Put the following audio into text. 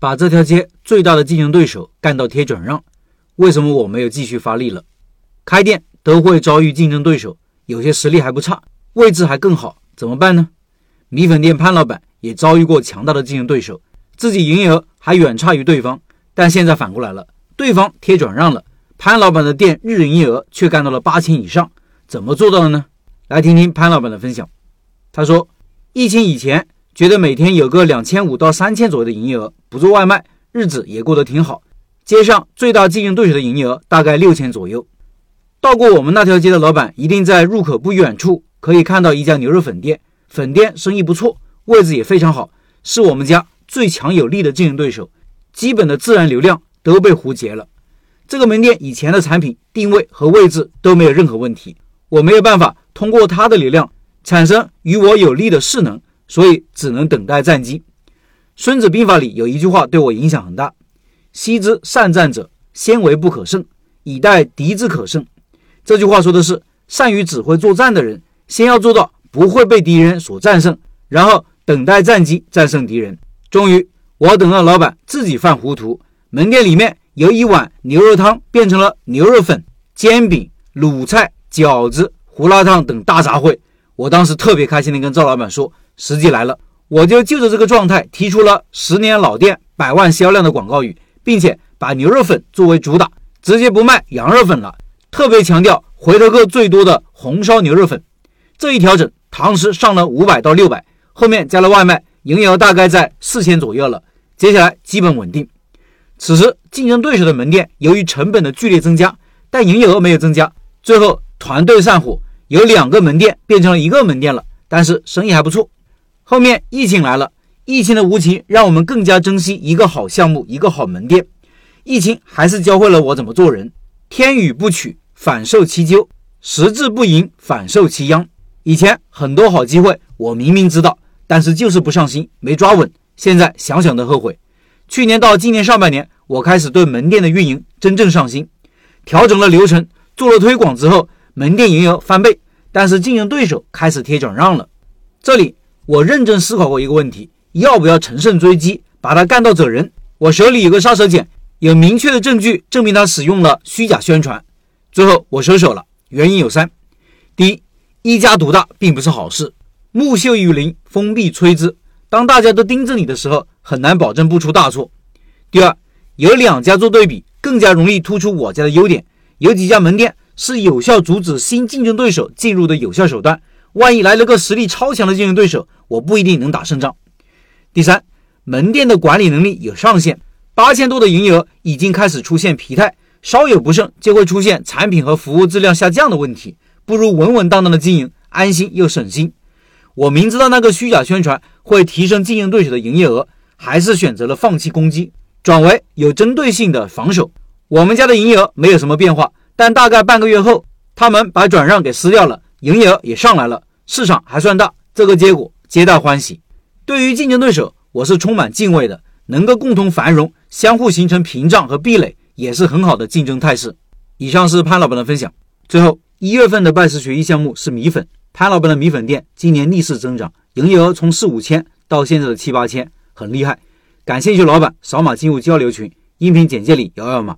把这条街最大的竞争对手干到贴转让，为什么我没有继续发力了？开店都会遭遇竞争对手，有些实力还不差，位置还更好，怎么办呢？米粉店潘老板也遭遇过强大的竞争对手，自己营业额还远差于对方，但现在反过来了，对方贴转让了，潘老板的店日营业额却干到了八千以上，怎么做到的呢？来听听潘老板的分享。他说，疫情以前。觉得每天有个两千五到三千左右的营业额，不做外卖，日子也过得挺好。街上最大竞争对手的营业额大概六千左右。到过我们那条街的老板，一定在入口不远处可以看到一家牛肉粉店，粉店生意不错，位置也非常好，是我们家最强有力的竞争对手。基本的自然流量都被胡截了。这个门店以前的产品定位和位置都没有任何问题，我没有办法通过它的流量产生与我有利的势能。所以只能等待战机。《孙子兵法》里有一句话对我影响很大：“昔之善战者，先为不可胜，以待敌之可胜。”这句话说的是，善于指挥作战的人，先要做到不会被敌人所战胜，然后等待战机战胜敌人。终于，我等到老板自己犯糊涂，门店里面由一碗牛肉汤变成了牛肉粉、煎饼、卤菜、饺子、胡辣汤等大杂烩。我当时特别开心地跟赵老板说。时机来了，我就就着这个状态提出了十年老店、百万销量的广告语，并且把牛肉粉作为主打，直接不卖羊肉粉了，特别强调回头客最多的红烧牛肉粉。这一调整，堂食上了五百到六百，后面加了外卖，营业额大概在四千左右了。接下来基本稳定。此时竞争对手的门店由于成本的剧烈增加，但营业额没有增加，最后团队散伙，由两个门店变成了一个门店了，但是生意还不错。后面疫情来了，疫情的无情让我们更加珍惜一个好项目，一个好门店。疫情还是教会了我怎么做人。天与不取，反受其咎；时至不迎，反受其殃。以前很多好机会，我明明知道，但是就是不上心，没抓稳。现在想想都后悔。去年到今年上半年，我开始对门店的运营真正上心，调整了流程，做了推广之后，门店营业额翻倍。但是竞争对手开始贴转让了，这里。我认真思考过一个问题：要不要乘胜追击，把他干到走人？我手里有个杀手锏，有明确的证据证明他使用了虚假宣传。最后我收手了，原因有三：第一，一家独大并不是好事，木秀于林，风必摧之。当大家都盯着你的时候，很难保证不出大错。第二，有两家做对比，更加容易突出我家的优点。有几家门店是有效阻止新竞争对手进入的有效手段。万一来了个实力超强的竞争对手，我不一定能打胜仗。第三，门店的管理能力有上限，八千多的营业额已经开始出现疲态，稍有不慎就会出现产品和服务质量下降的问题，不如稳稳当当的经营，安心又省心。我明知道那个虚假宣传会提升竞争对手的营业额，还是选择了放弃攻击，转为有针对性的防守。我们家的营业额没有什么变化，但大概半个月后，他们把转让给撕掉了。营业额也上来了，市场还算大，这个结果皆大欢喜。对于竞争对手，我是充满敬畏的，能够共同繁荣，相互形成屏障和壁垒，也是很好的竞争态势。以上是潘老板的分享。最后，一月份的拜师学艺项目是米粉，潘老板的米粉店今年逆势增长，营业额从四五千到现在的七八千，很厉害。感兴趣老板扫码进入交流群，音频简介里摇摇码。